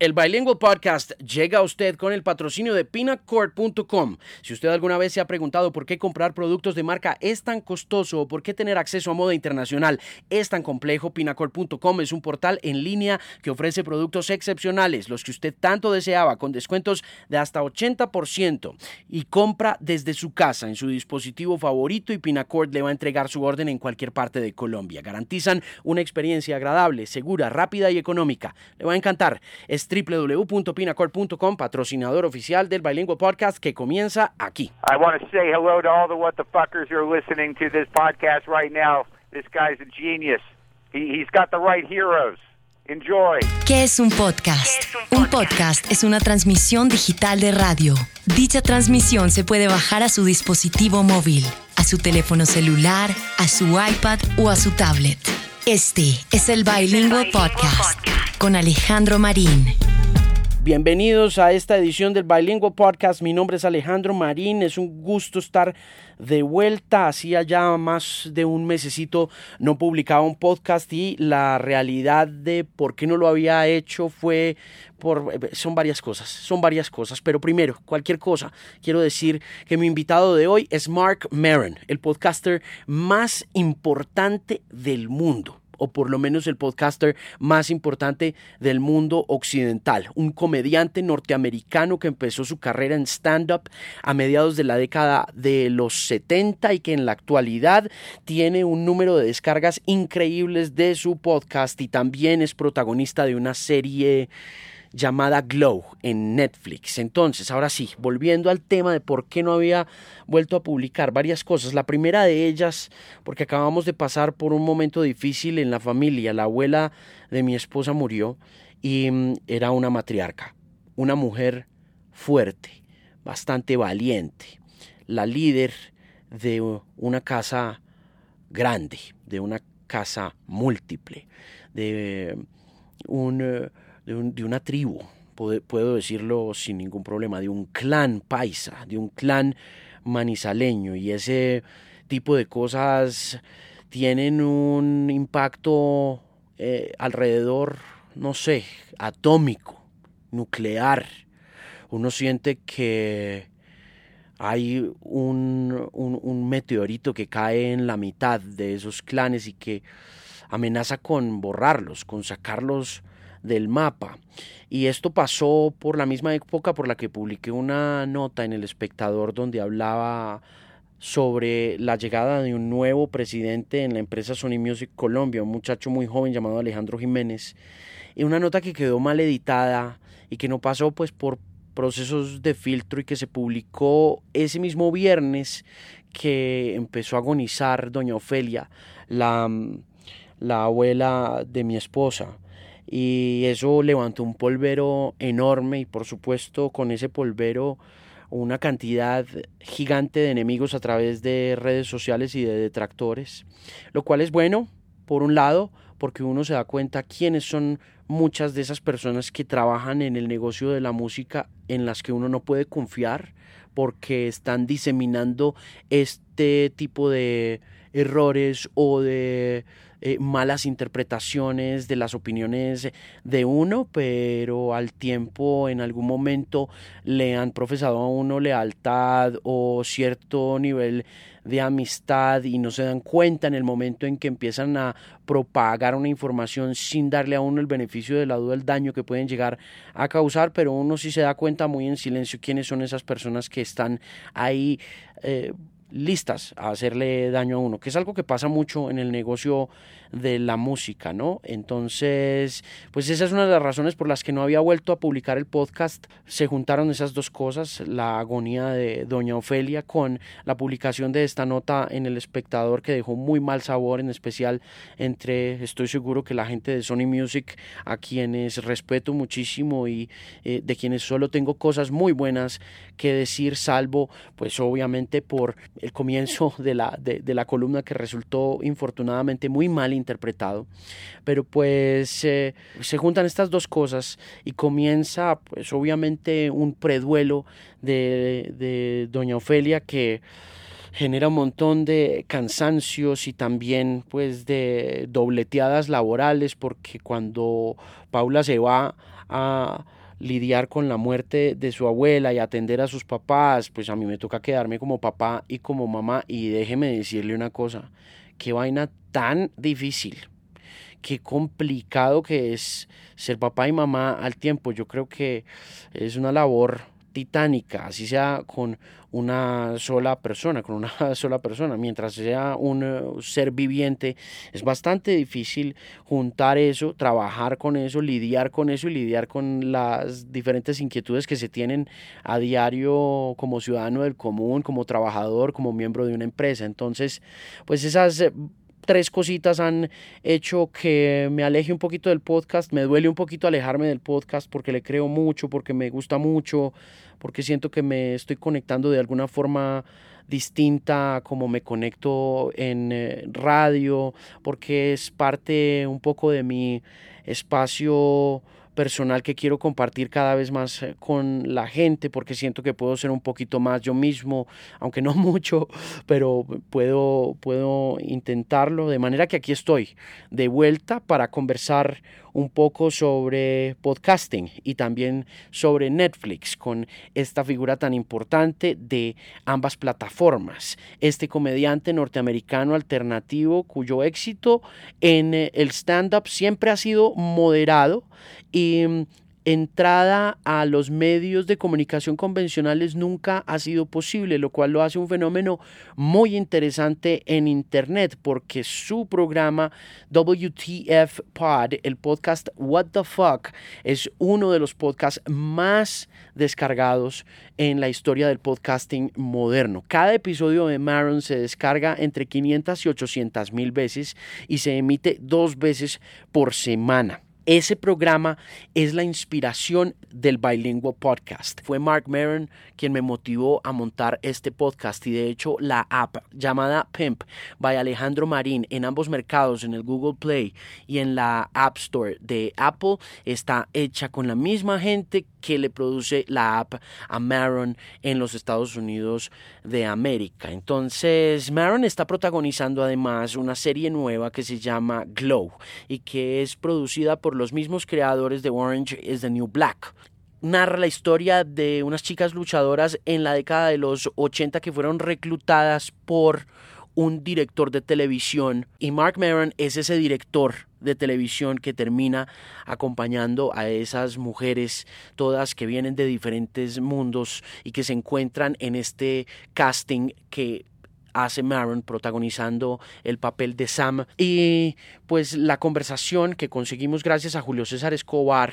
El Bilingual Podcast llega a usted con el patrocinio de pinacord.com. Si usted alguna vez se ha preguntado por qué comprar productos de marca es tan costoso o por qué tener acceso a moda internacional es tan complejo, pinacord.com es un portal en línea que ofrece productos excepcionales, los que usted tanto deseaba, con descuentos de hasta 80% y compra desde su casa en su dispositivo favorito y Pinacord le va a entregar su orden en cualquier parte de Colombia. Garantizan una experiencia agradable, segura, rápida y económica. Le va a encantar www.pinacord.com, patrocinador oficial del Bilingual Podcast que comienza aquí. I want to say hello to all the what the fuckers who are listening to this podcast right now. This guy's a genius. He, he's got the right heroes. Enjoy. ¿Qué es un podcast? Un podcast es una transmisión digital de radio. Dicha transmisión se puede bajar a su dispositivo móvil, a su teléfono celular, a su iPad o a su tablet. Este es el Bilingual Podcast con Alejandro Marín. Bienvenidos a esta edición del Bilingual Podcast. Mi nombre es Alejandro Marín. Es un gusto estar de vuelta. Hacía ya más de un mesecito no publicaba un podcast y la realidad de por qué no lo había hecho fue por son varias cosas, son varias cosas, pero primero, cualquier cosa, quiero decir que mi invitado de hoy es Mark Maron, el podcaster más importante del mundo o por lo menos el podcaster más importante del mundo occidental, un comediante norteamericano que empezó su carrera en stand-up a mediados de la década de los 70 y que en la actualidad tiene un número de descargas increíbles de su podcast y también es protagonista de una serie llamada Glow en Netflix. Entonces, ahora sí, volviendo al tema de por qué no había vuelto a publicar varias cosas. La primera de ellas, porque acabamos de pasar por un momento difícil en la familia. La abuela de mi esposa murió y mm, era una matriarca, una mujer fuerte, bastante valiente, la líder de una casa grande, de una casa múltiple, de un eh, de, una tribu, puedo, decirlo sin ningún problema, de un clan paisa, de un clan manizaleño y ese tipo de cosas tienen un impacto eh, alrededor, no sé, atómico, nuclear. Uno siente que hay un, un, meteorito que cae en la mitad de esos clanes y que amenaza con borrarlos, con sacarlos del mapa. Y esto pasó por la misma época por la que publiqué una nota en El Espectador donde hablaba sobre la llegada de un nuevo presidente en la empresa Sony Music Colombia, un muchacho muy joven llamado Alejandro Jiménez, y una nota que quedó mal editada y que no pasó pues por procesos de filtro y que se publicó ese mismo viernes que empezó a agonizar doña Ofelia, la, la abuela de mi esposa y eso levantó un polvero enorme y por supuesto con ese polvero una cantidad gigante de enemigos a través de redes sociales y de detractores, lo cual es bueno, por un lado, porque uno se da cuenta quiénes son muchas de esas personas que trabajan en el negocio de la música en las que uno no puede confiar porque están diseminando tipo de errores o de eh, malas interpretaciones de las opiniones de uno, pero al tiempo en algún momento le han profesado a uno lealtad o cierto nivel de amistad y no se dan cuenta en el momento en que empiezan a propagar una información sin darle a uno el beneficio de la duda daño que pueden llegar a causar, pero uno sí se da cuenta muy en silencio quiénes son esas personas que están ahí eh, listas a hacerle daño a uno, que es algo que pasa mucho en el negocio de la música, ¿no? Entonces, pues esa es una de las razones por las que no había vuelto a publicar el podcast. Se juntaron esas dos cosas, la agonía de Doña Ofelia con la publicación de esta nota en El Espectador que dejó muy mal sabor, en especial entre, estoy seguro que la gente de Sony Music, a quienes respeto muchísimo y eh, de quienes solo tengo cosas muy buenas que decir, salvo, pues obviamente por el comienzo de la, de, de la columna que resultó infortunadamente muy mal interpretado. Pero pues eh, se juntan estas dos cosas y comienza pues obviamente un preduelo de, de Doña Ofelia que genera un montón de cansancios y también pues de dobleteadas laborales porque cuando Paula se va a lidiar con la muerte de su abuela y atender a sus papás, pues a mí me toca quedarme como papá y como mamá y déjeme decirle una cosa, qué vaina tan difícil, qué complicado que es ser papá y mamá al tiempo. Yo creo que es una labor titánica, así sea con una sola persona, con una sola persona, mientras sea un eh, ser viviente, es bastante difícil juntar eso, trabajar con eso, lidiar con eso y lidiar con las diferentes inquietudes que se tienen a diario como ciudadano del común, como trabajador, como miembro de una empresa. Entonces, pues esas eh, tres cositas han hecho que me aleje un poquito del podcast. Me duele un poquito alejarme del podcast porque le creo mucho, porque me gusta mucho, porque siento que me estoy conectando de alguna forma distinta como me conecto en eh, radio, porque es parte un poco de mi espacio personal que quiero compartir cada vez más eh, con la gente porque siento que puedo ser un poquito más yo mismo, aunque no mucho, pero puedo, puedo intentarlo. De manera que aquí estoy de vuelta para conversar un poco sobre podcasting y también sobre Netflix con esta figura tan importante de ambas plataformas. Este comediante norteamericano alternativo cuyo éxito en eh, el stand-up siempre ha sido moderado mm, entrada a los medios de comunicación convencionales nunca ha sido posible, lo cual lo hace un fenómeno muy interesante en Internet, porque su programa WTF Pod, el podcast What the Fuck, es uno de los podcasts más descargados en la historia del podcasting moderno. Cada episodio de Maron se descarga entre 500 y 800 mil veces y se emite dos veces por semana. Ese programa es la inspiración del Bilingual Podcast. Fue Mark Maron quien me motivó a montar este podcast y de hecho la app llamada Pimp by Alejandro Marín en ambos mercados, en el Google Play y en la App Store de Apple, está hecha con la misma gente que le produce la app a Maron en los Estados Unidos de América. Entonces, Maron está protagonizando además una serie nueva que se llama Glow y que es producida por los mismos creadores de Orange is the New Black. Narra la historia de unas chicas luchadoras en la década de los 80 que fueron reclutadas por un director de televisión. Y Mark Maron es ese director de televisión que termina acompañando a esas mujeres todas que vienen de diferentes mundos y que se encuentran en este casting que hace Maron protagonizando el papel de Sam. Y pues la conversación que conseguimos gracias a Julio César Escobar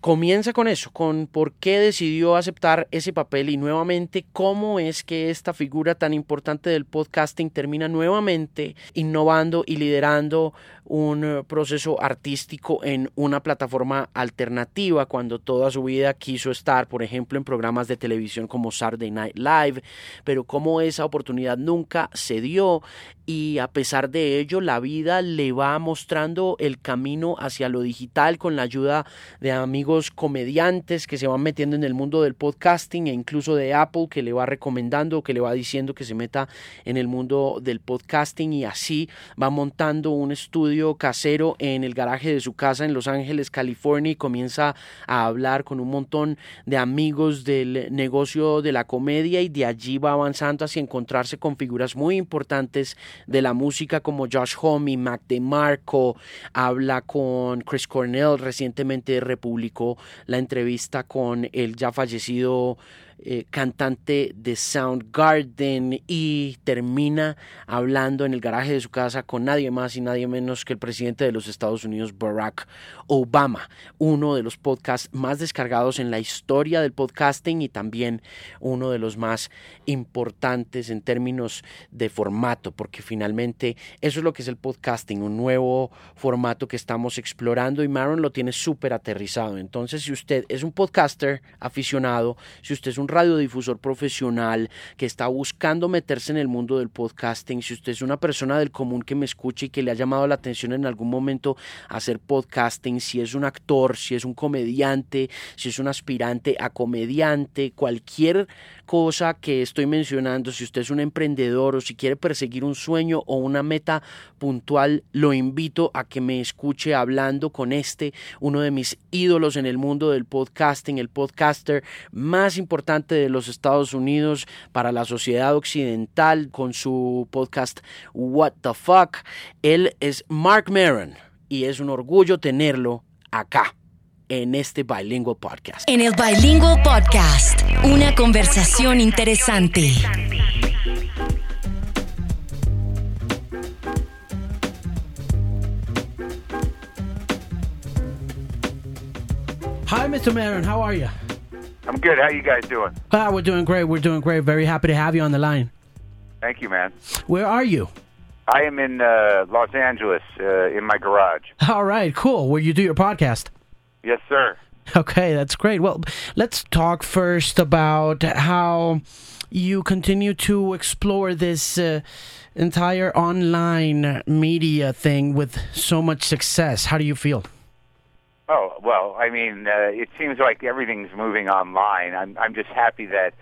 comienza con eso, con por qué decidió aceptar ese papel y nuevamente cómo es que esta figura tan importante del podcasting termina nuevamente innovando y liderando un eh, proceso artístico en una plataforma alternativa cuando toda su vida quiso estar, por ejemplo, en programas de televisión como Saturday Night Live, pero como esa oportunidad nunca se dio y a pesar de ello la vida le va mostrando el camino hacia lo digital con la ayuda de amigos comediantes que se van metiendo en el mundo del podcasting e incluso de Apple que le va recomendando, que le va diciendo que se meta en el mundo del podcasting y así va montando un estudio casero en el garaje de su casa en Los Ángeles, California y comienza a hablar con un montón de amigos del negocio de la comedia y de allí va avanzando hacia encontrarse con figuras muy importantes de la música como Josh Homme, Mac DeMarco, habla con Chris Cornell, recientemente republicó la entrevista con el ya fallecido eh, cantante de Soundgarden y termina hablando en el garaje de su casa con nadie más y nadie menos que el presidente de los Estados Unidos, Barack Obama, uno de los podcasts más descargados en la historia del podcasting y también uno de los más importantes en términos de formato, porque finalmente eso es lo que es el podcasting, un nuevo formato que estamos explorando y Maron lo tiene súper aterrizado. Entonces, si usted es un podcaster aficionado, si usted es un radiodifusor profesional que está buscando meterse en el mundo del podcasting, si usted es una persona del común que me escucha y que le ha llamado la atención en algún momento hacer podcasting, si es un actor, si es un comediante, si es un aspirante a comediante, cualquier cosa que estoy mencionando, si usted es un emprendedor o si quiere perseguir un sueño, o una meta puntual, lo invito a que me escuche hablando con este, uno de mis ídolos en el mundo del podcasting, el podcaster más importante de los Estados Unidos para la sociedad occidental con su podcast What the Fuck. Él es Mark Maron y es un orgullo tenerlo acá en este Bilingual Podcast. En el Bilingual Podcast, una conversación interesante. Hi, Mr. Maron. How are you? I'm good. How you guys doing? Ah, we're doing great. We're doing great. Very happy to have you on the line. Thank you, man. Where are you? I am in uh, Los Angeles uh, in my garage. All right, cool. Where you do your podcast? Yes, sir. Okay, that's great. Well, let's talk first about how you continue to explore this uh, entire online media thing with so much success. How do you feel? Oh well, I mean, uh, it seems like everything's moving online. I'm I'm just happy that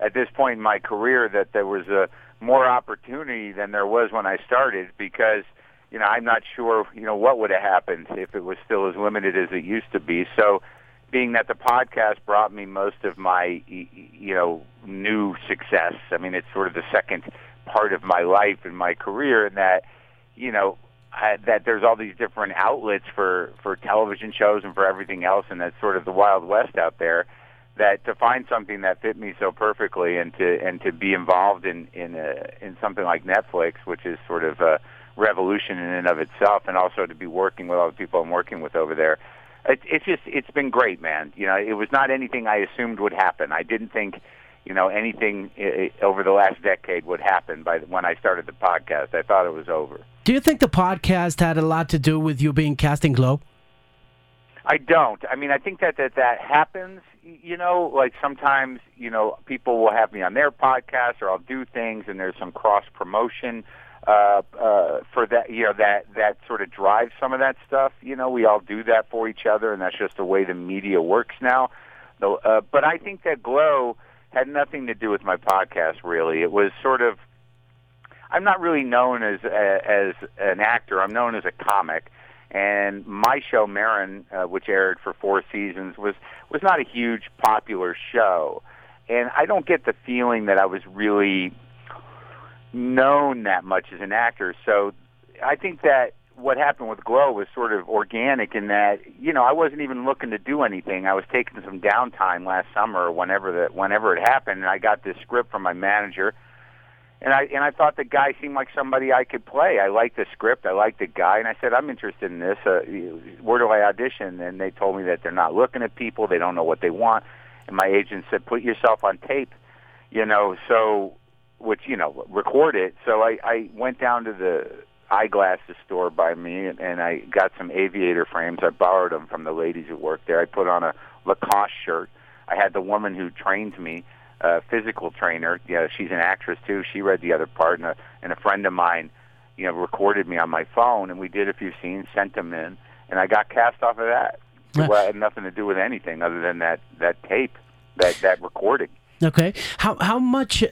at this point in my career that there was a more opportunity than there was when I started because you know I'm not sure you know what would have happened if it was still as limited as it used to be. So, being that the podcast brought me most of my you know new success. I mean, it's sort of the second part of my life and my career, and that you know uh, that there's all these different outlets for for television shows and for everything else, and that's sort of the wild west out there. That to find something that fit me so perfectly, and to and to be involved in in a, in something like Netflix, which is sort of a revolution in and of itself, and also to be working with all the people I'm working with over there. It, it's just it's been great, man. You know, it was not anything I assumed would happen. I didn't think you know anything over the last decade would happen by when I started the podcast. I thought it was over. Do you think the podcast had a lot to do with you being casting Glow? I don't. I mean, I think that that that happens. You know, like sometimes you know people will have me on their podcast, or I'll do things, and there's some cross promotion uh, uh, for that. You know, that that sort of drives some of that stuff. You know, we all do that for each other, and that's just the way the media works now. Uh, but I think that Glow had nothing to do with my podcast. Really, it was sort of. I'm not really known as as an actor. I'm known as a comic and my show Maron, uh, which aired for four seasons, was was not a huge popular show, and I don't get the feeling that I was really known that much as an actor. So I think that what happened with Glow was sort of organic in that you know I wasn't even looking to do anything. I was taking some downtime last summer whenever that whenever it happened, and I got this script from my manager and I and I thought the guy seemed like somebody I could play. I liked the script, I liked the guy, and I said I'm interested in this. Uh, where do I audition? And they told me that they're not looking at people, they don't know what they want. And my agent said, put yourself on tape, you know. So, which you know, record it. So I I went down to the eyeglasses store by me, and, and I got some aviator frames. I borrowed them from the ladies who worked there. I put on a Lacoste shirt. I had the woman who trained me uh, physical trainer. Yeah, she's an actress too. She read the other part, and a, and a friend of mine, you know, recorded me on my phone, and we did a few scenes, sent them in, and I got cast off of that. Well, it had nothing to do with anything other than that that tape, that that recording. Okay, how how much?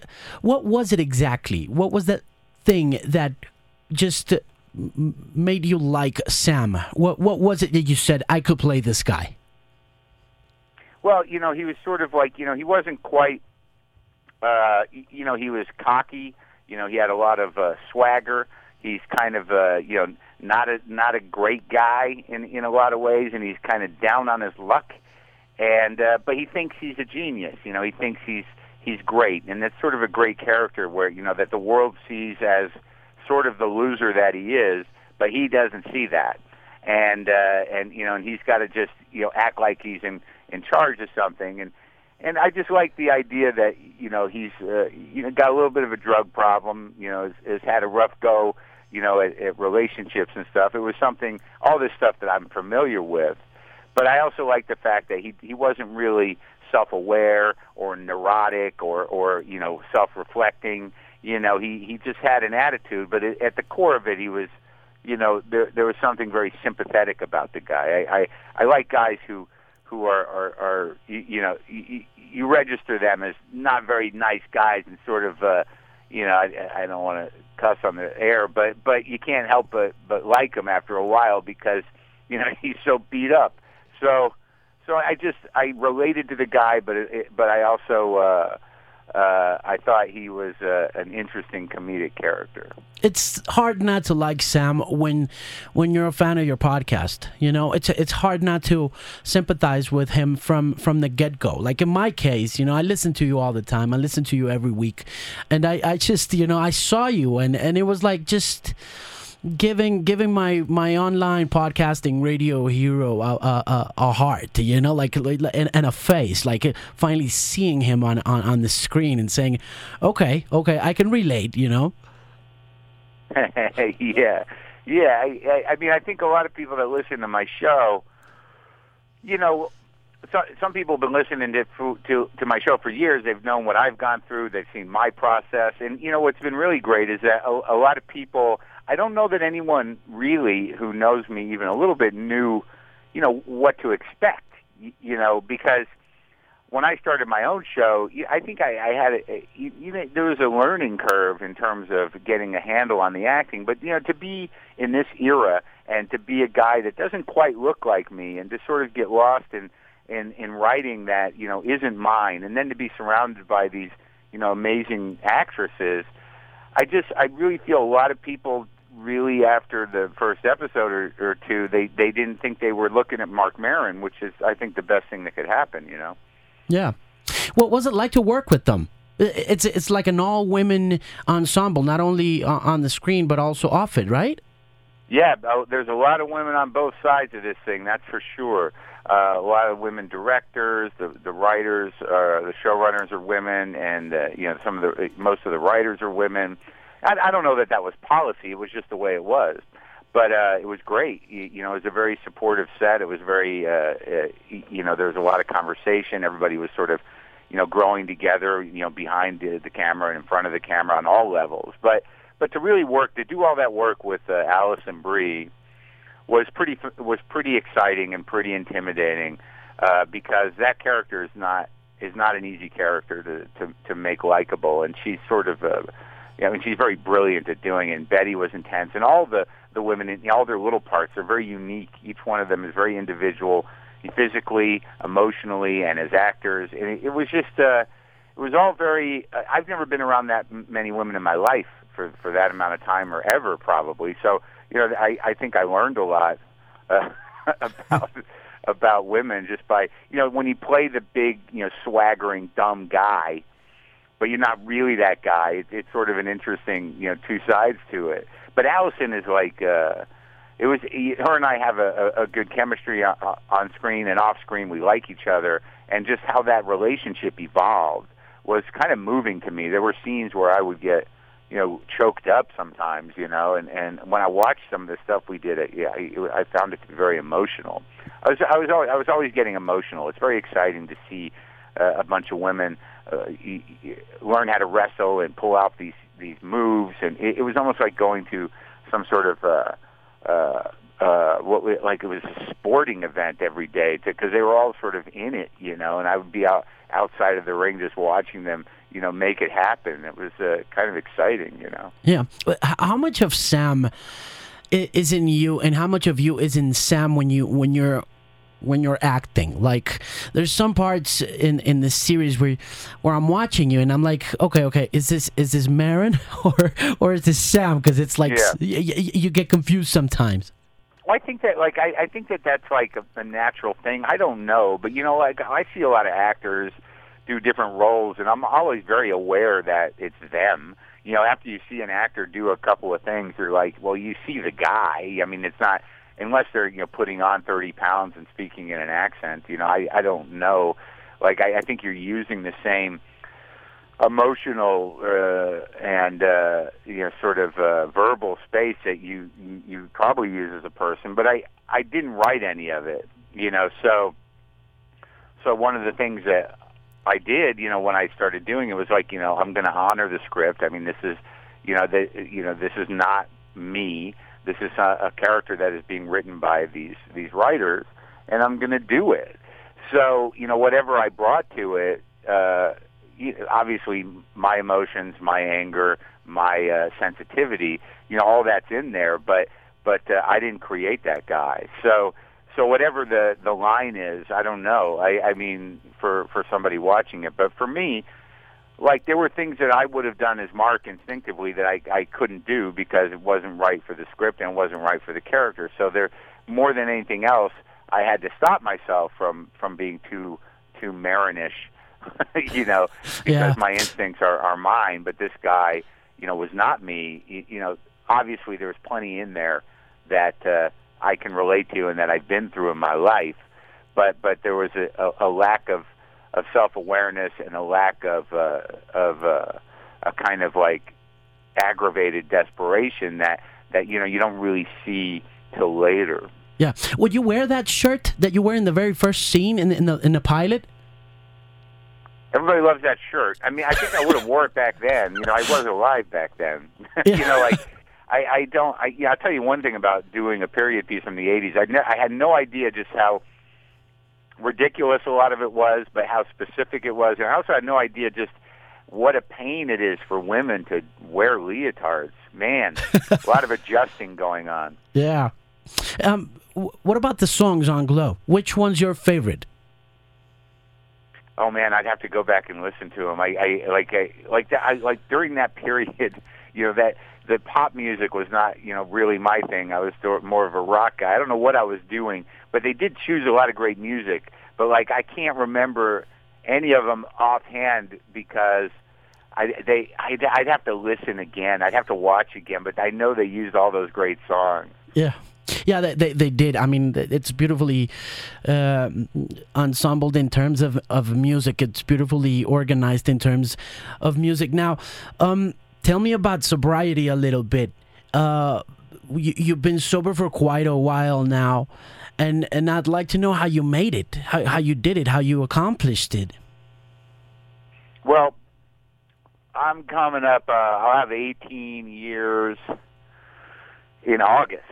What was it exactly? What was that thing that just made you like Sam? What what was it that you said I could play this guy? Well, you know, he was sort of like, you know, he wasn't quite uh, you know, he was cocky. You know, he had a lot of uh, swagger. He's kind of, uh, you know, not a not a great guy in in a lot of ways, and he's kind of down on his luck. And uh, but he thinks he's a genius. You know, he thinks he's he's great, and that's sort of a great character where you know that the world sees as sort of the loser that he is, but he doesn't see that. And uh, and you know, and he's got to just you know act like he's in in charge of something, and and I just like the idea that you know he's uh, you know got a little bit of a drug problem. You know, has, has had a rough go. You know, at, at relationships and stuff. It was something, all this stuff that I'm familiar with. But I also like the fact that he he wasn't really self-aware or neurotic or or you know self-reflecting. You know, he he just had an attitude. But it, at the core of it, he was, you know, there there was something very sympathetic about the guy. I I, I like guys who who are are, are you, you know you, you register them as not very nice guys and sort of uh, you know, I, I don't want to cuss on the air, but but you can't help but but like him after a while because you know he's so beat up. So so I just I related to the guy, but it, but I also. uh uh, I thought he was uh, an interesting comedic character. It's hard not to like Sam when when you're a fan of your podcast. You know, it's it's hard not to sympathize with him from from the get go. Like in my case, you know, I listen to you all the time. I listen to you every week, and I I just you know I saw you and and it was like just giving giving my my online podcasting radio hero a, a, a heart you know like, and, and, a face like uh, finally seeing him on, on on the screen and saying okay okay i can relate you know yeah yeah I, I mean i think a lot of people that listen to my show you know so, some people have been listening to, to to my show for years. They've known what I've gone through. They've seen my process, and you know what's been really great is that a, a lot of people I don't know that anyone really who knows me even a little bit knew, you know, what to expect. You know, because when I started my own show, I think I, I had a, you know there was a learning curve in terms of getting a handle on the acting. But you know, to be in this era and to be a guy that doesn't quite look like me, and to sort of get lost in in in writing that you know isn't mine, and then to be surrounded by these you know amazing actresses. I just I really feel a lot of people really after the first episode or, or two, they they didn't think they were looking at Marc Maron, which is I think the best thing that could happen. You know. Yeah. What was it like to work with them? It's it's like an all women ensemble, not only on the screen but also off it, right? Yeah, there's a lot of women on both sides of this thing. That's for sure. Uh, a lot of women directors, the the writers, uh, the showrunners are women, and uh, you know some of the most of the writers are women. I, I don't know that that was policy. It was just the way it was. But uh, it was great. You, you know, it was a very supportive set. It was very, uh, uh, you know, there was a lot of conversation. Everybody was sort of, you know, growing together. You know, behind the, the camera and in front of the camera on all levels. But but to really work, to do all that work with uh, Alison Brie was pretty was pretty exciting and pretty intimidating uh, because that character is not is not an easy character to to, to make likable, and she's sort of a I mean, she's very brilliant at doing it. And Betty was intense, and all the the women, in all their little parts, are very unique. Each one of them is very individual, physically, emotionally, and as actors. And it, it was just, uh, it was all very. Uh, I've never been around that many women in my life for for that amount of time, or ever probably. So, you know, I I think I learned a lot uh, about. about women just by you know when you play the big you know swaggering dumb guy but you're not really that guy. It, it's sort of an interesting, you know, two sides to it. But Alison is like, uh, it was her and I have a, a, good chemistry on, on screen and off screen. We like each other, and just how that relationship evolved was kind of moving to me. There were scenes where I would get, you know, choked up sometimes, you know, and and when I watched some of the stuff we did, it, yeah, I, I found it to be very emotional. I was I was always, I was always getting emotional. It's very exciting to see uh, a bunch of women uh, you, you learn how to wrestle and pull out these these moves, and it, it was almost like going to some sort of uh, uh, uh, what we, like it was a sporting event every day because they were all sort of in it, you know, and I would be out outside of the ring just watching them, you know, make it happen. It was uh, kind of exciting, you know. Yeah, how much of Sam is in you, and how much of you is in Sam when you when you're when you're acting. Like there's some parts in in this series where where I'm watching you and I'm like, okay, okay, is this is this Maron or or is this Sam? Because it's like yeah. y- y- you get confused sometimes. Well, I think that like I, I think that that's like a, a natural thing. I don't know, but you know, like I see a lot of actors do different roles, and I'm always very aware that it's them. You know, after you see an actor do a couple of things, you're like, well, you see the guy. I mean, it's not unless they're you know putting on 30 pounds and speaking in an accent. You know, I I don't know. Like I, I think you're using the same emotional uh, and uh, you know sort of uh, verbal space that you, you probably use as a person. But I I didn't write any of it. You know, so so one of the things that I did, you know, when I started doing it was like, you know, I'm going to honor the script. I mean, this is, you know, the, you know, this is not me. This is a, a character that is being written by these these writers, and I'm going to do it. So you know, whatever I brought to it, uh, obviously my emotions, my anger, my uh, sensitivity, you know, all that's in there, but but uh, I didn't create that guy. So so whatever the the line is, I don't know. I I mean for for somebody watching it, but for me, like there were things that I would have done as Marc instinctively that I I couldn't do because it wasn't right for the script and wasn't right for the character. So there more than anything else, I had to stop myself from from being too too Marinish, you know, because Yeah. my instincts are are mine. But this guy, you know, was not me. You, you know, obviously there was plenty in there that uh, I can relate to and that I've been through in my life. But but there was a, a, a lack of of self awareness and a lack of uh, of uh, a kind of like aggravated desperation that that you know you don't really see till later. Yeah. Would you wear that shirt that you wear in the very first scene in the, in the in the pilot? Everybody loves that shirt. I mean, I think I would have wore it back then. You know, I wasn't alive back then. you know, like I, I don't. I, yeah, I'll tell you one thing about doing a period piece from the '80s. I, ne- I had no idea just how ridiculous a lot of it was, but how specific it was, and I also had no idea just what a pain it is for women to wear leotards. Man, a lot of adjusting going on. Yeah. Um, wh- what about the songs on Glow? Which one's your favorite? Oh man, I'd have to go back and listen to them. I, I like I like that. I like during that period, you know that the pop music was not you know really my thing. I was more of a rock guy. I don't know what I was doing, but they did choose a lot of great music. But like I can't remember any of them offhand because I they I'd, I'd have to listen again. I'd have to watch again. But I know they used all those great songs. Yeah. Yeah, they, they, they did. I mean, it's beautifully uh, ensembled in terms of, of music. It's beautifully organized in terms of music. Now, um, tell me about sobriety a little bit. Uh, you, you've been sober for quite a while now, and, and I'd like to know how you made it, how, how you did it, how you accomplished it. Well, I'm coming up. Uh, I'll have 18 years in August.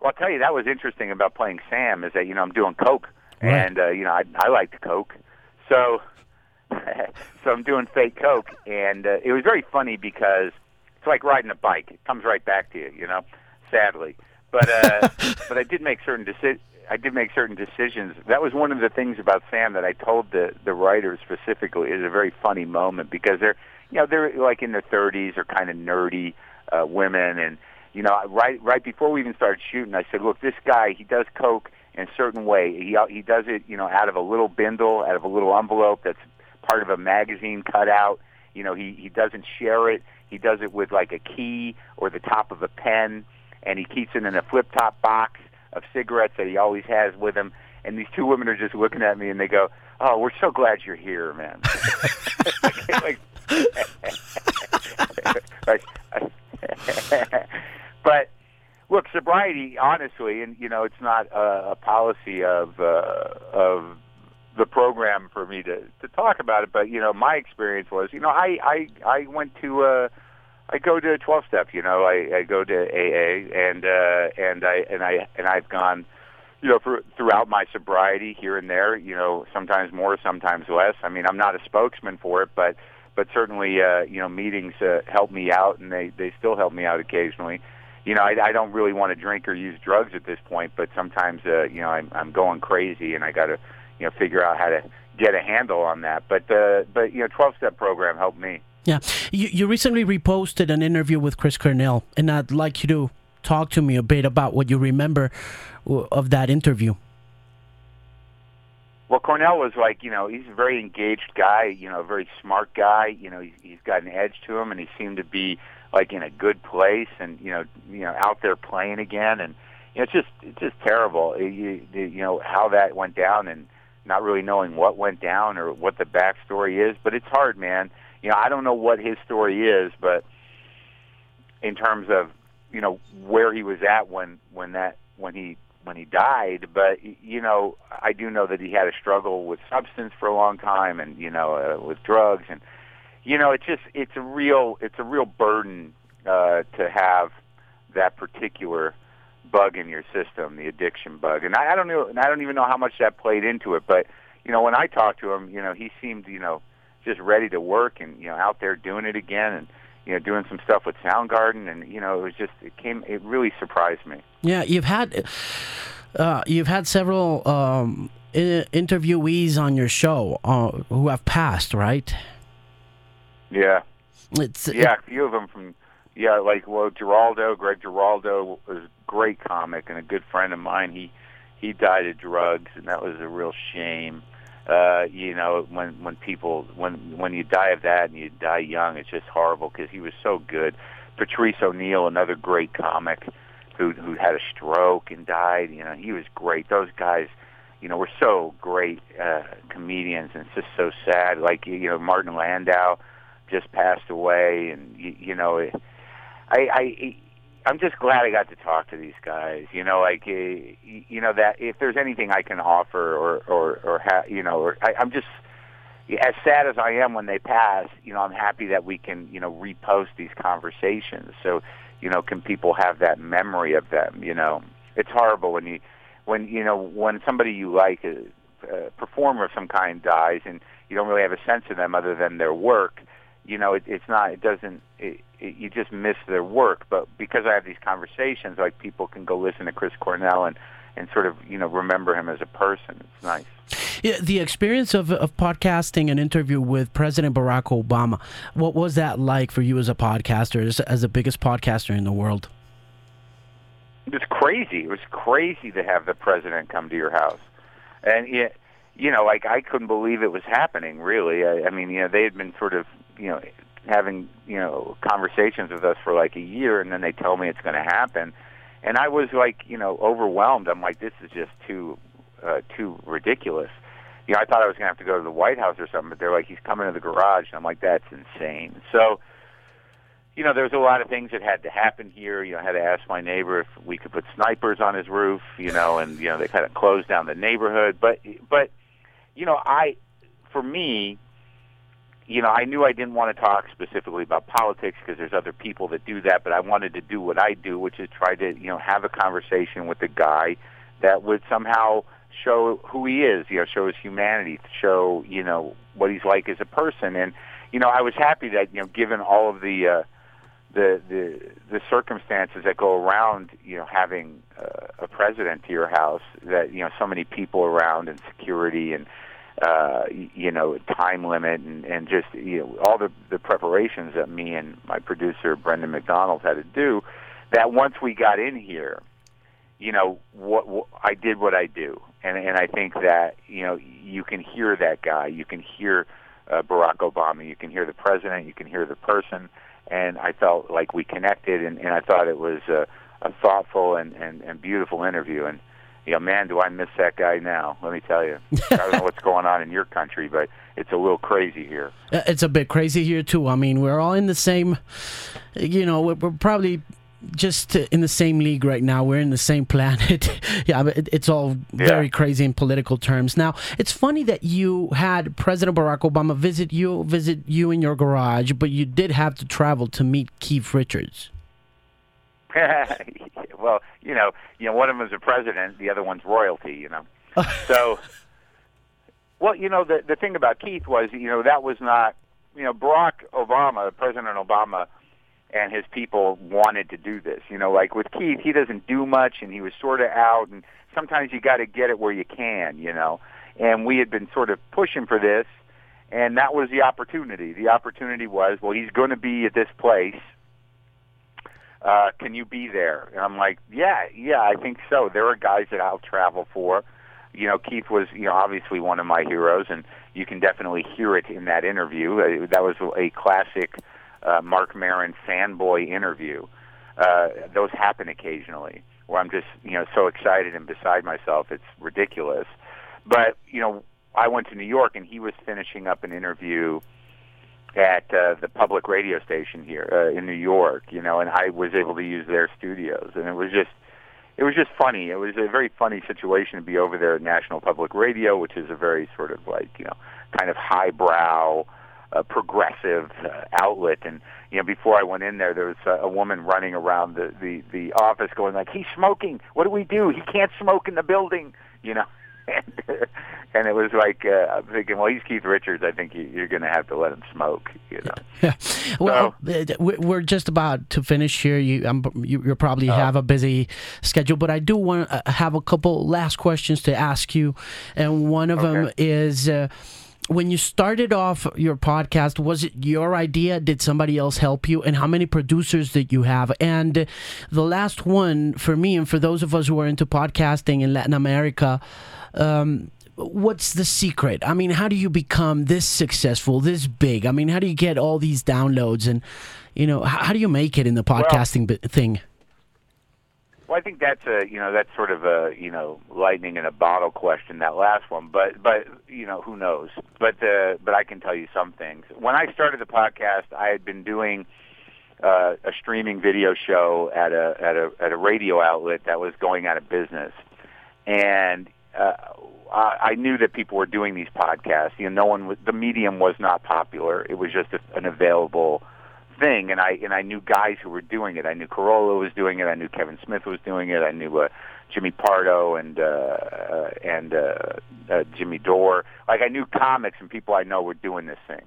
Well, I'll tell you that was interesting about playing Sam is that you know I'm doing coke, Right. and uh, you know I I like to coke, so so I'm doing fake coke, and uh, it was very funny because it's like riding a bike. It comes right back to you, you know. Sadly, but uh, but I did make certain deci- I did make certain decisions. That was one of the things about Sam that I told the the writers specifically is a very funny moment because they're you know they're like in their 30s or kind of nerdy uh, women and you know right right before we even started shooting I said look this guy he does coke in a certain way he he does it you know out of a little bindle out of a little envelope that's part of a magazine cutout you know he he doesn't share it he does it with like a key or the top of a pen and he keeps it in a flip top box of cigarettes that he always has with him. And these two women are just looking at me and they go, "Oh, we're so glad you're here, man." like, like, but look, sobriety, honestly, and you know, it's not a, a policy of uh, of the program for me to to talk about it. But you know, my experience was, you know, I I I went to. Uh, I go to a 12 step, you know, I, I go to AA and uh and I and I and I've gone you know for, throughout my sobriety here and there, you know, sometimes more, sometimes less. I mean, I'm not a spokesman for it, but but certainly uh you know, meetings uh, help me out and they they still help me out occasionally. You know, I, I don't really want to drink or use drugs at this point, but sometimes uh you know, I'm I'm going crazy and I got to you know, figure out how to get a handle on that. But uh but you know, 12 step program helped me. Yeah, you, you recently reposted an interview with Chris Cornell, and I'd like you to talk to me a bit about what you remember of that interview. Well, Cornell was like, you know, he's a very engaged guy, you know, a very smart guy. You know, he's, he's got an edge to him, and he seemed to be like in a good place, and you know, you know, out there playing again, and you know, it's just, it's just terrible. You, you you know how that went down, and not really knowing what went down or what the backstory is. But it's hard, man. You know, I don't know what his story is, but in terms of you know where he was at when when that when he when he died but you know I do know that he had a struggle with substance for a long time and you know uh, with drugs and you know it's just it's a real it's a real burden uh to have that particular bug in your system the addiction bug and I, I don't know and I don't even know how much that played into it but you know when I talked to him you know he seemed you know just ready to work and you know out there doing it again and you know doing some stuff with Soundgarden and you know it was just it came it really surprised me. Yeah, you've had uh, you've had several um, interviewees on your show uh, who have passed, right? Yeah. It's yeah, a few of them from yeah, like well, Giraldo, Greg Giraldo was great comic and a good friend of mine. He he died of drugs, and that was a real shame. Uh, you know, when when people when when you die of that and you die young, it's just horrible because he was so good. Patrice O'Neal, another great comic, who who had a stroke and died. You know, he was great. Those guys, you know, were so great uh, comedians, and it's just so sad. Like you know, Martin Landau just passed away, and you, you know, it, I, I I'm just glad I got to talk to these guys. You know, like uh, you know that if there's anything I can offer, or or or ha- you know, or I, I'm just as sad as I am when they pass. You know, I'm happy that we can you know repost these conversations. So you know, can people have that memory of them? You know, it's horrible when you when you know when somebody you like a, a performer of some kind dies and you don't really have a sense of them other than their work you know, it, it's not, it doesn't, it, it, you just miss their work. But because I have these conversations, like people can go listen to Chris Cornell and, and sort of, you know, remember him as a person. It's nice. Yeah, the experience of, of podcasting an interview with President Barack Obama, what was that like for you as a podcaster, as, as the biggest podcaster in the world? It was crazy. It was crazy to have the president come to your house. And, yeah, you know, like I couldn't believe it was happening. Really, I, I mean, you know, they had been sort of you know having you know conversations with us for like a year, and then they tell me it's going to happen, and I was like you know overwhelmed. I'm like, this is just too uh, too ridiculous. You know, I thought I was going to have to go to the White House or something, but they're like, he's coming to the garage, and I'm like, that's insane. So. You know, there's a lot of things that had to happen here. You know, I had to ask my neighbor if we could put snipers on his roof. You know, and you know they kind of closed down the neighborhood. But, but, you know, I, for me, you know, I knew I didn't want to talk specifically about politics because there's other people that do that, but I wanted to do what I do, which is try to, you know, have a conversation with a guy that would somehow show who he is, you know, show his humanity, show, you know, what he's like as a person. And, you know, I was happy that, you know, given all of the, uh, the the the circumstances that go around you know having uh, a president to your house that you know so many people around and security and uh, you know, time limit and, and just you know all the the preparations that me and my producer Brendan McDonald had to do. That once we got in here, you know, what, what I did what I do, and and I think that you know you can hear that guy, you can hear uh, Barack Obama, you can hear the president, you can hear the person, and I felt like we connected, and, and I thought it was a, a thoughtful and, and and beautiful interview, and you know, man, do I miss that guy now? Let me tell you. I don't know what's going on in your country, but it's a little crazy here. Uh, it's a bit crazy here too. I mean, we're all in the same. You know, we're, we're probably just in the same league right now. We're in the same planet. yeah, but it's all yeah. very crazy in political terms. Now, it's funny that you had President Barack Obama visit you, visit you in your garage, but you did have to travel to meet Keith Richards. well, you know, you know, one of them is a president, the other one's royalty. You know, so. Well, you know, the the thing about Keith was, you know, that was not, you know, Barack Obama, President Obama, and his people wanted to do this. You know, like with Keith, he doesn't do much, and he was sort of out, and sometimes you got to get it where you can, you know. And we had been sort of pushing for this, and that was the opportunity. The opportunity was, well, he's going to be at this place uh, can you be there? And I'm like, yeah, yeah, I think so. There are guys that I'll travel for. You know, Keith was, you know, obviously one of my heroes, and you can definitely hear it in that interview. Uh, that was a classic uh, Marc Maron fanboy interview. Uh, those happen occasionally where I'm just, you know, so excited and beside myself. It's ridiculous. But, you know, I went to New York, and he was finishing up an interview at uh, the public radio station here uh, in New York, you know, and I was able to use their studios, and it was just, it was just funny. It was a very funny situation to be over there at National Public Radio, which is a very sort of like, you know, kind of highbrow, uh, progressive uh, outlet, and you know, before I went in there, there was a, a woman running around the the the office going like, "He's smoking. What do we do? He can't smoke in the building," you know. And, and it was like uh, I'm thinking, well, he's Keith Richards. I think you, are going to have to let him smoke. You know. Yeah. Well, so, we're just about to finish here. You, I'm, you, you probably uh, have a busy schedule, but I do want to have a couple last questions to ask you, and one of okay. them is. Uh, when you started off your podcast, was it your idea? Did somebody else help you? And how many producers did you have? And the last one for me, and for those of us who are into podcasting in Latin America, um, what's the secret? I mean, how do you become this successful, this big? I mean, how do you get all these downloads and you know, how, do you make it in the podcasting well, thing? Well, I think that's a you know that's sort of a you know lightning in a bottle question that last one, but but you know who knows? But uh, but I can tell you some things. When I started the podcast, I had been doing uh, a streaming video show at a at a at a radio outlet that was going out of business, and uh, uh, I knew that people were doing these podcasts. You know, no one was, the medium was not popular. It was just a, an available thing, and I and I knew guys who were doing it. I knew Carolla was doing it. I knew Kevin Smith was doing it. I knew uh, Jimmy Pardo and uh, uh, and uh, uh, Jimmy Dore. Like I knew comics and people I know were doing this thing.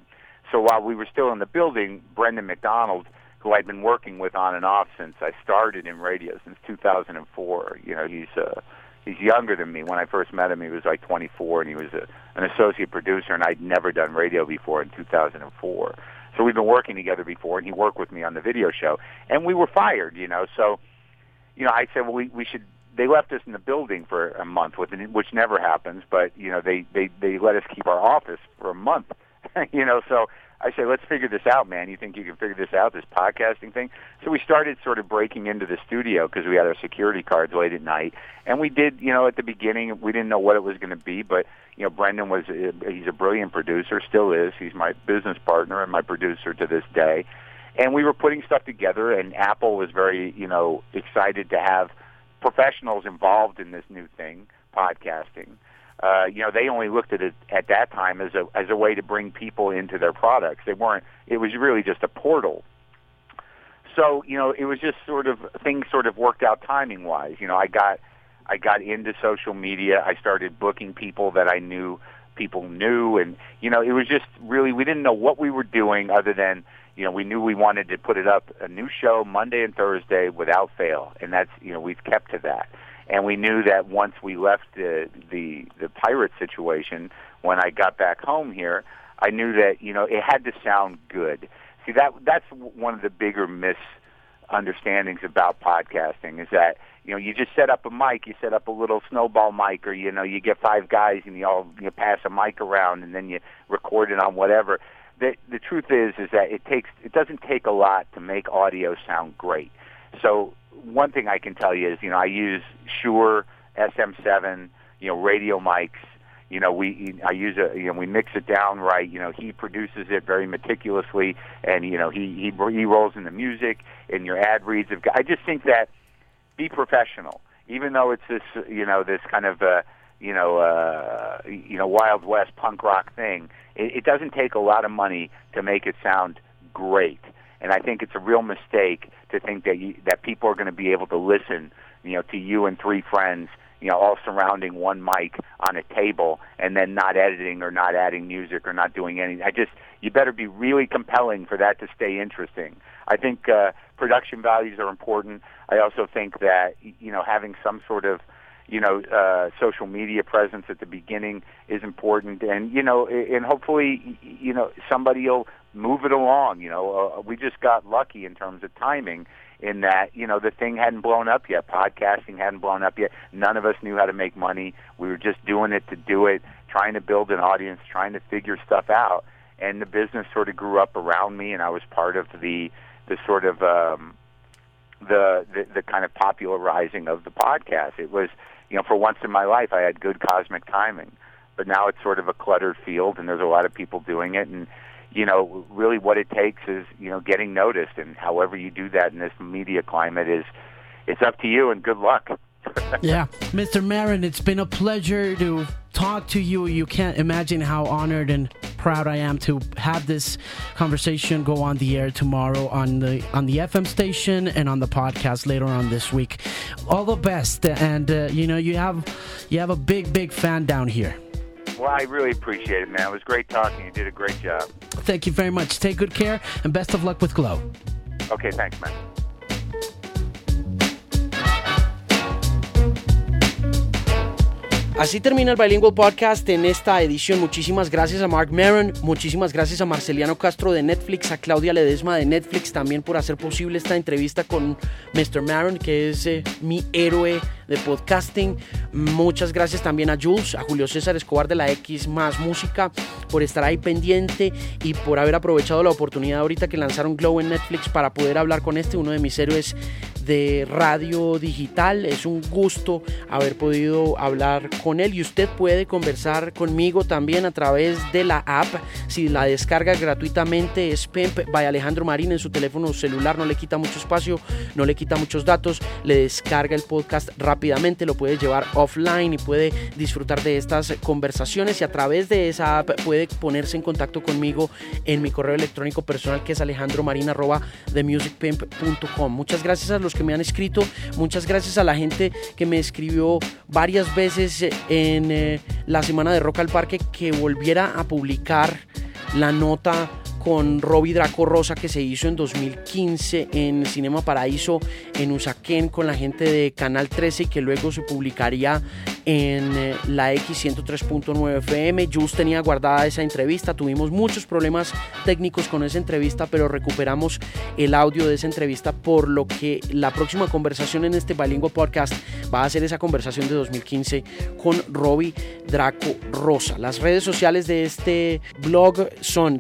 So while we were still in the building, Brendan McDonald, who I'd been working with on and off since I started in radio since 2004. You know, he's uh, he's younger than me. When I first met him, he was like 24, and he was a, an associate producer, and I'd never done radio before in 2004. So we've been working together before, and he worked with me on the video show, and we were fired, you know. So, you know, I said, well, we we should. They left us in the building for a month, with which never happens, but you know, they they they let us keep our office for a month, you know. So I say, let's figure this out, man. You think you can figure this out, this podcasting thing? So we started sort of breaking into the studio because we had our security cards late at night, and we did. You know, at the beginning, we didn't know what it was going to be, but you know, Brendan was eh, he's a brilliant producer, still is. He's my business partner and my producer to this day. And we were putting stuff together, and Apple was very, you know, excited to have professionals involved in this new thing, podcasting uh, you know, they only looked at it at that time as a as a way to bring people into their products. They weren't. It was really just a portal. So you know, it was just sort of things sort of worked out timing wise. You know, I got I got into social media. I started booking people that I knew people knew, and you know, it was just really we didn't know what we were doing other than you know we knew we wanted to put it up a new show Monday and Thursday without fail, and that's you know we've kept to that and we knew that once we left the the the pirate situation, when I got back home here, I knew that you know it had to sound good. See that that's one of the bigger misunderstandings about podcasting is that you know you just set up a mic, you set up a little snowball mic, or you know you get five guys and you all you pass a mic around and then you record it on whatever. The the truth is is that it takes it doesn't take a lot to make audio sound great. So one thing I can tell you is, you know, I use Shure SM7, you know, radio mics. You know, we I use a you know we mix it down right. You know, he produces it very meticulously, and you know he he he rolls in the music and your ad reads. Have, I just think that be professional, even though it's this you know this kind of uh, you know uh, you know Wild West punk rock thing. It, it doesn't take a lot of money to make it sound great. And I think it's a real mistake to think that you, that people are going to be able to listen, you know, to you and three friends, you know, all surrounding one mic on a table, and then not editing or not adding music or not doing anything. I just you better be really compelling for that to stay interesting. I think uh, production values are important. I also think that you know having some sort of you know, uh, social media presence at the beginning is important, and you know, and hopefully, you know, somebody will move it along. You know, uh, we just got lucky in terms of timing in that you know the thing hadn't blown up yet. Podcasting hadn't blown up yet. None of us knew how to make money. We were just doing it to do it, trying to build an audience, trying to figure stuff out. And the business sort of grew up around me, and I was part of the the sort of um, the, the the kind of popularizing of the podcast. It was you know, for once in my life, I had good cosmic timing. But now it's sort of a cluttered field, and there's a lot of people doing it. And you know, really, what it takes is you know getting noticed, and however you do that in this media climate is it's up to you. And good luck. yeah, Mr. Maron, it's been a pleasure to talk to you. You can't imagine how honored and proud I am to have this conversation go on the air tomorrow on the on the FM station and on the podcast later on this week. All the best, and uh, you know you have you have a big big fan down here. Well, I really appreciate it, man. It was great talking. You did a great job. Thank you very much. Take good care and best of luck with Glow. Okay, thanks, man. Así termina el Bilingual Podcast en esta edición. Muchísimas gracias a Mark Maron, muchísimas gracias a Marceliano Castro de Netflix, a Claudia Ledesma de Netflix también por hacer posible esta entrevista con Mr. Maron, que es eh, mi héroe de podcasting. Muchas gracias también a Jules, a Julio César Escobar de la X más Música por estar ahí pendiente y por haber aprovechado la oportunidad ahorita que lanzaron Glow en Netflix para poder hablar con este, uno de mis héroes de radio digital. Es un gusto haber podido hablar con él y usted puede conversar conmigo también a través de la app. Si la descarga gratuitamente es Pimp by Alejandro Marín en su teléfono celular, no le quita mucho espacio, no le quita muchos datos, le descarga el podcast rápidamente, lo puede llevar offline y puede disfrutar de estas conversaciones y a través de esa app puede ponerse en contacto conmigo en mi correo electrónico personal que es alejandromarin.themusicpimp.com. Muchas gracias a los que me han escrito. Muchas gracias a la gente que me escribió varias veces en eh, la semana de Rock al Parque que volviera a publicar la nota con Robbie Draco Rosa que se hizo en 2015 en Cinema Paraíso en Usaquén con la gente de Canal 13 y que luego se publicaría en eh, la X103.9 FM. Jules tenía guardada esa entrevista, tuvimos muchos problemas técnicos con esa entrevista, pero recuperamos el audio de esa entrevista, por lo que la próxima conversación en este Bilingüe Podcast va a ser esa conversación de 2015 con Robbie Draco Rosa. Las redes sociales de este blog son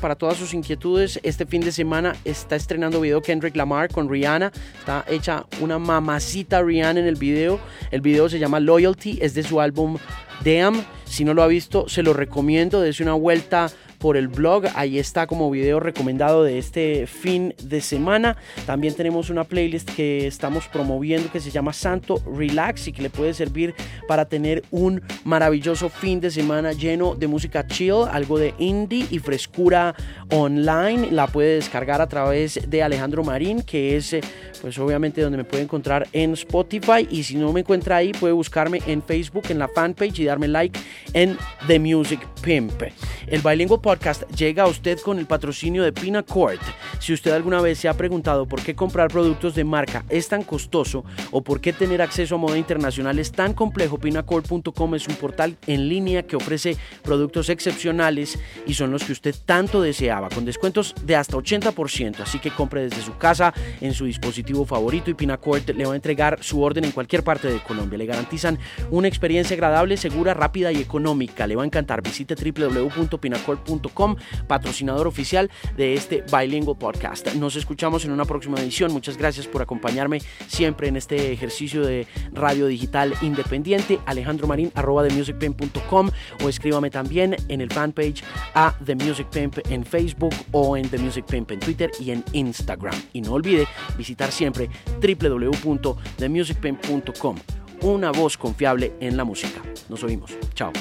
Para todas sus inquietudes. Este fin de semana está estrenando video Kendrick Lamar con Rihanna. Está hecha una mamacita Rihanna en el video. El video se llama Loyalty, es de su álbum Damn. Si no lo ha visto, se lo recomiendo. Dese una vuelta por el blog. Ahí está como video recomendado de este fin de semana. También tenemos una playlist que estamos promoviendo que se llama Santo Relax y que le puede servir para tener un maravilloso fin de semana lleno de música chill, algo de indie y frescura online. La puede descargar a través de Alejandro Marín, que es eh, pues obviamente donde me puede encontrar en Spotify y si no me encuentra ahí puede buscarme en Facebook en la fanpage y darme like en The Music Pimp. El Bilingual Llega a usted con el patrocinio de Pinacord. Si usted alguna vez se ha preguntado por qué comprar productos de marca es tan costoso o por qué tener acceso a moda internacional es tan complejo, pinacord.com es un portal en línea que ofrece productos excepcionales y son los que usted tanto deseaba, con descuentos de hasta 80%. Así que compre desde su casa, en su dispositivo favorito y Pinacord le va a entregar su orden en cualquier parte de Colombia. Le garantizan una experiencia agradable, segura, rápida y económica. Le va a encantar. Visite patrocinador oficial de este Bilingual Podcast. Nos escuchamos en una próxima edición. Muchas gracias por acompañarme siempre en este ejercicio de radio digital independiente. Alejandro Marín, arroba themusicpimp.com o escríbame también en el fanpage a The Music Pimp en Facebook o en The Music Pimp en Twitter y en Instagram. Y no olvide visitar siempre www.themusicpimp.com. Una voz confiable en la música. Nos oímos. Chao.